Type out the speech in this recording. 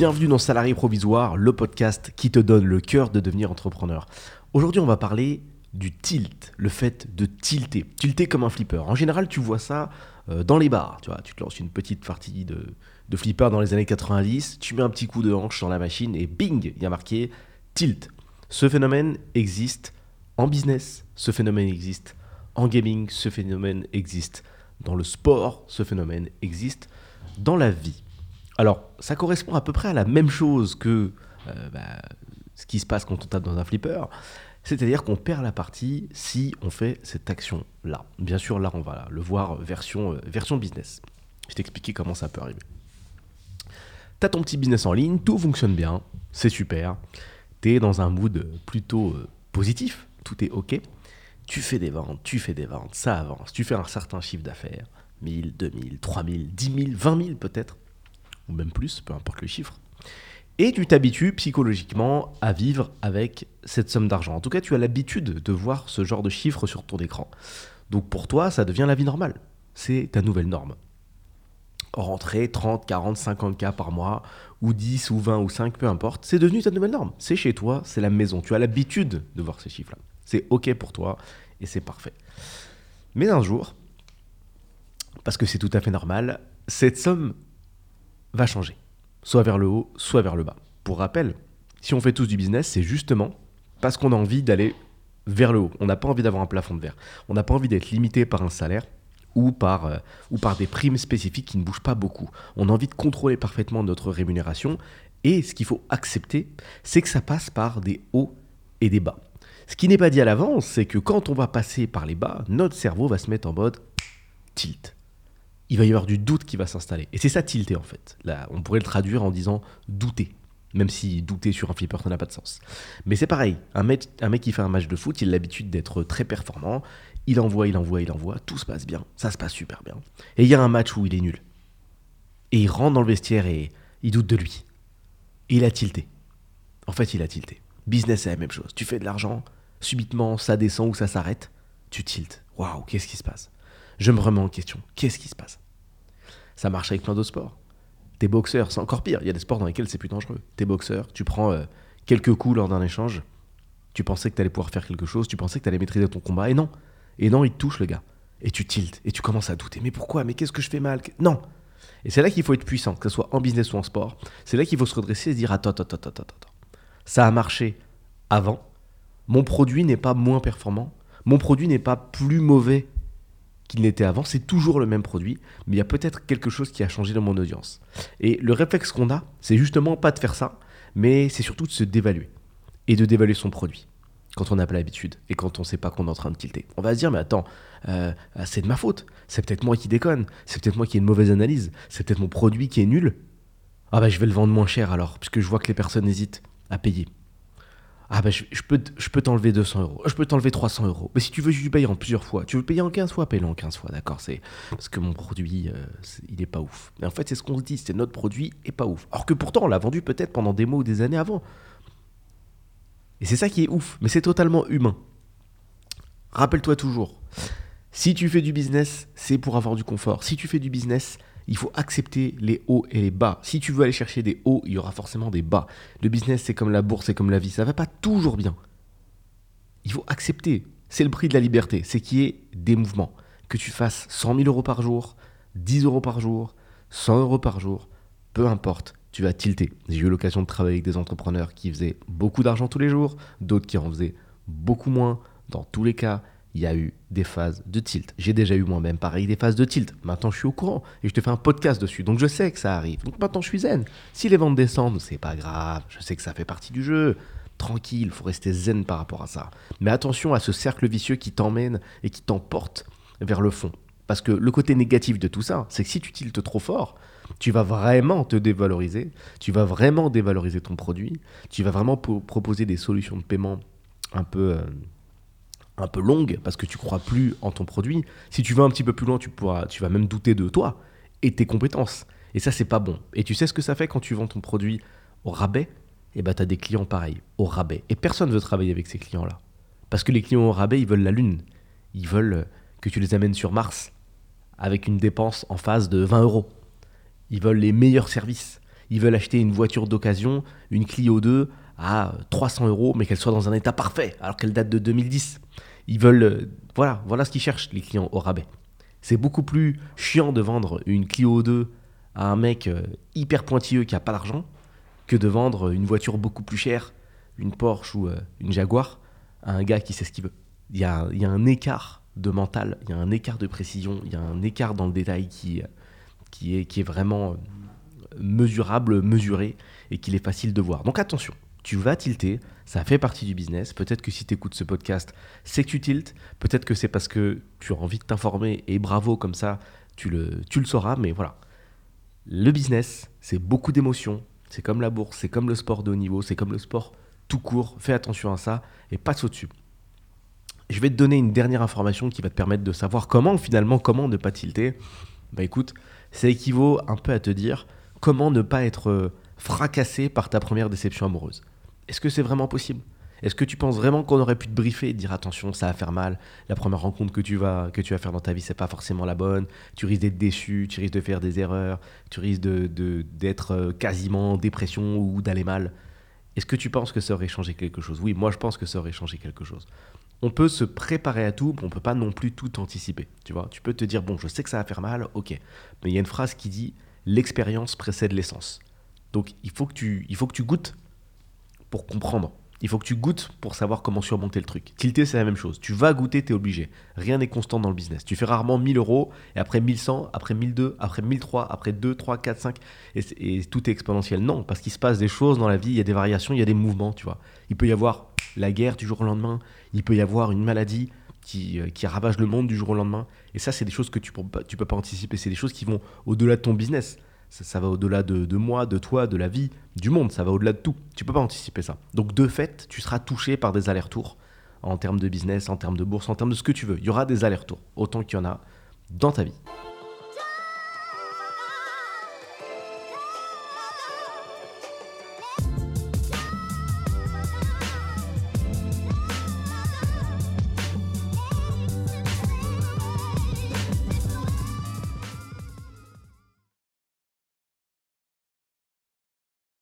Bienvenue dans Salarié Provisoire, le podcast qui te donne le cœur de devenir entrepreneur. Aujourd'hui, on va parler du tilt, le fait de tilter. Tilter comme un flipper. En général, tu vois ça euh, dans les bars. Tu vois, tu te lances une petite partie de, de flipper dans les années 90, tu mets un petit coup de hanche dans la machine et bing, il y a marqué tilt. Ce phénomène existe en business, ce phénomène existe en gaming, ce phénomène existe dans le sport, ce phénomène existe dans la vie. Alors, ça correspond à peu près à la même chose que euh, bah, ce qui se passe quand on tape dans un flipper. C'est-à-dire qu'on perd la partie si on fait cette action-là. Bien sûr, là, on va le voir version, euh, business. Je t'expliquer comment ça peut arriver. Tu as ton petit business en ligne, tout fonctionne bien, c'est super. Tu es dans un mood plutôt euh, positif, tout est OK. Tu fais des ventes, tu fais des ventes, ça avance. Tu fais un certain chiffre d'affaires, 1000, 2000, 3000, 10 000, 20 000 peut-être, ou même plus, peu importe le chiffre. Et tu t'habitues psychologiquement à vivre avec cette somme d'argent. En tout cas, tu as l'habitude de voir ce genre de chiffres sur ton écran. Donc pour toi, ça devient la vie normale. C'est ta nouvelle norme. Rentrer 30, 40, 50 k par mois, ou 10, ou 20, ou 5, peu importe, c'est devenu ta nouvelle norme. C'est chez toi, c'est la maison. Tu as l'habitude de voir ces chiffres-là. C'est OK pour toi et c'est parfait. Mais un jour, parce que c'est tout à fait normal, cette somme va changer soit vers le haut, soit vers le bas. Pour rappel, si on fait tous du business, c'est justement parce qu'on a envie d'aller vers le haut. On n'a pas envie d'avoir un plafond de verre. On n'a pas envie d'être limité par un salaire ou par, euh, ou par des primes spécifiques qui ne bougent pas beaucoup. On a envie de contrôler parfaitement notre rémunération et ce qu'il faut accepter, c'est que ça passe par des hauts et des bas. Ce qui n'est pas dit à l'avance, c'est que quand on va passer par les bas, notre cerveau va se mettre en mode tilt il va y avoir du doute qui va s'installer. Et c'est ça tilter en fait. Là, on pourrait le traduire en disant douter. Même si douter sur un flipper, ça n'a pas de sens. Mais c'est pareil, un mec, un mec qui fait un match de foot, il a l'habitude d'être très performant. Il envoie, il envoie, il envoie, tout se passe bien. Ça se passe super bien. Et il y a un match où il est nul. Et il rentre dans le vestiaire et il doute de lui. Et il a tilté. En fait, il a tilté. Business, c'est la même chose. Tu fais de l'argent, subitement, ça descend ou ça s'arrête, tu tiltes. Waouh, qu'est-ce qui se passe? Je me remets en question. Qu'est-ce qui se passe? Ça marche avec plein d'autres sports. T'es boxeur, c'est encore pire. Il y a des sports dans lesquels c'est plus dangereux. T'es boxeur, tu prends euh, quelques coups lors d'un échange. Tu pensais que t'allais pouvoir faire quelque chose, tu pensais que t'allais maîtriser ton combat, et non. Et non, il te touche, le gars. Et tu tiltes, et tu commences à douter. Mais pourquoi? Mais qu'est-ce que je fais mal? Non Et c'est là qu'il faut être puissant, que ce soit en business ou en sport. C'est là qu'il faut se redresser et se dire Attends, attends, attends, attends, attends. Ça a marché avant. Mon produit n'est pas moins performant. Mon produit n'est pas plus mauvais qu'il n'était avant. C'est toujours le même produit, mais il y a peut-être quelque chose qui a changé dans mon audience. Et le réflexe qu'on a, c'est justement pas de faire ça, mais c'est surtout de se dévaluer et de dévaluer son produit quand on n'a pas l'habitude et quand on ne sait pas qu'on est en train de tilter. On va se dire, mais attends, euh, c'est de ma faute, c'est peut-être moi qui déconne, c'est peut-être moi qui ai une mauvaise analyse, c'est peut-être mon produit qui est nul. Ah bah je vais le vendre moins cher alors, puisque je vois que les personnes hésitent à payer. Ah bah je, peux, je peux t'enlever 200 euros, je peux t'enlever 300 euros. Mais si tu veux, je paye en plusieurs fois. Tu veux payer en 15 fois, paye-le en 15 fois, d'accord C'est parce que mon produit, euh, il est pas ouf. Mais en fait, c'est ce qu'on se dit, c'est notre produit est pas ouf. Alors que pourtant, on l'a vendu peut-être pendant des mois ou des années avant. Et c'est ça qui est ouf, mais c'est totalement humain. Rappelle-toi toujours, si tu fais du business, c'est pour avoir du confort. Si tu fais du business, il faut accepter les hauts et les bas. Si tu veux aller chercher des hauts, il y aura forcément des bas. Le business, c'est comme la bourse, c'est comme la vie, ça va pas toujours bien. Il faut accepter. C'est le prix de la liberté, c'est qu'il y ait des mouvements. Que tu fasses 100 000 euros par jour, 10 euros par jour, 100 euros par jour, peu importe, tu vas tilter. J'ai eu l'occasion de travailler avec des entrepreneurs qui faisaient beaucoup d'argent tous les jours, d'autres qui en faisaient beaucoup moins. Dans tous les cas, il y a eu des phases de tilt. J'ai déjà eu moi-même pareil des phases de tilt. Maintenant, je suis au courant et je te fais un podcast dessus. Donc, je sais que ça arrive. Donc, maintenant, je suis zen. Si les ventes descendent, c'est pas grave. Je sais que ça fait partie du jeu. Tranquille, il faut rester zen par rapport à ça. Mais attention à ce cercle vicieux qui t'emmène et qui t'emporte vers le fond. Parce que le côté négatif de tout ça, c'est que si tu tiltes trop fort, tu vas vraiment te dévaloriser, tu vas vraiment dévaloriser ton produit, tu vas vraiment proposer des solutions de paiement un peu, euh, un peu longue parce que tu crois plus en ton produit. Si tu vas un petit peu plus loin, tu, pourras, tu vas même douter de toi et tes compétences. Et ça, c'est pas bon. Et tu sais ce que ça fait quand tu vends ton produit au rabais? Eh ben, tu as des clients pareils, au rabais. Et personne ne veut travailler avec ces clients-là. Parce que les clients au rabais, ils veulent la Lune. Ils veulent que tu les amènes sur Mars avec une dépense en phase de 20 euros. Ils veulent les meilleurs services. Ils veulent acheter une voiture d'occasion, une Clio 2 à 300 euros, mais qu'elle soit dans un état parfait, alors qu'elle date de 2010. Ils veulent, euh, voilà, voilà ce qu'ils cherchent les clients au rabais. C'est beaucoup plus chiant de vendre une Clio 2 à un mec euh, hyper pointilleux qui a pas d'argent que de vendre une voiture beaucoup plus chère, une Porsche ou euh, une Jaguar, à un gars qui sait ce qu'il veut. Il y a, un écart de mental, il y a un écart de précision, il y a un écart dans le détail qui, qui, est, qui est vraiment mesurable, mesuré et qu'il est facile de voir. Donc attention, tu vas tilter, ça fait partie du business. Peut-être que si tu écoutes ce podcast, c'est que tu tiltes. Peut-être que c'est parce que tu as envie de t'informer et bravo, comme ça, tu le, sauras. Mais voilà, le business, c'est beaucoup d'émotions. C'est comme la bourse, c'est comme le sport de haut niveau, c'est comme le sport tout court. Fais attention à ça et passe au-dessus. Je vais te donner une dernière information qui va te permettre de savoir comment finalement, comment ne pas tilter. Bah écoute, ça équivaut un peu à te dire comment ne pas être euh, fracassé par ta première déception amoureuse. Est-ce que c'est vraiment possible? Est-ce que tu penses vraiment qu'on aurait pu te briefer et dire attention, ça va faire mal, la première rencontre que tu vas, que tu vas faire dans ta vie, c'est pas forcément la bonne, tu risques d'être déçu, tu risques de faire des erreurs, tu risques de, d'être euh, quasiment en dépression ou d'aller mal Est-ce que tu penses que ça aurait changé quelque chose? Oui, moi je pense que ça aurait changé quelque chose. On peut se préparer à tout, mais on peut pas non plus tout anticiper. Tu vois, tu peux te dire bon, je sais que ça va faire mal, ok. Mais il y a une phrase qui dit l'expérience précède l'essence. Donc il faut que tu, il faut que tu goûtes pour comprendre. Il faut que tu goûtes pour savoir comment surmonter le truc. Tilter, c'est la même chose. Tu vas goûter, tu es obligé. Rien n'est constant dans le business. Tu fais rarement 1000 euros, et après 1100, après 1002, après 1003, après 2, 3, 4, 5, et, tout est exponentiel. Non, parce qu'il se passe des choses dans la vie, il y a des variations, il y a des mouvements, tu vois. Il peut y avoir la guerre du jour au lendemain, il peut y avoir une maladie qui, euh, qui ravage le monde du jour au lendemain. Et ça, c'est des choses que tu ne peux pas anticiper. C'est des choses qui vont au-delà de ton business ça, va au-delà de, moi, de toi, de la vie, du monde, ça va au-delà de tout. Tu peux pas anticiper ça. Donc de fait, tu seras touché par des allers-retours en termes de business, en termes de bourse, en termes de ce que tu veux. Il y aura des allers-retours, autant qu'il y en a dans ta vie.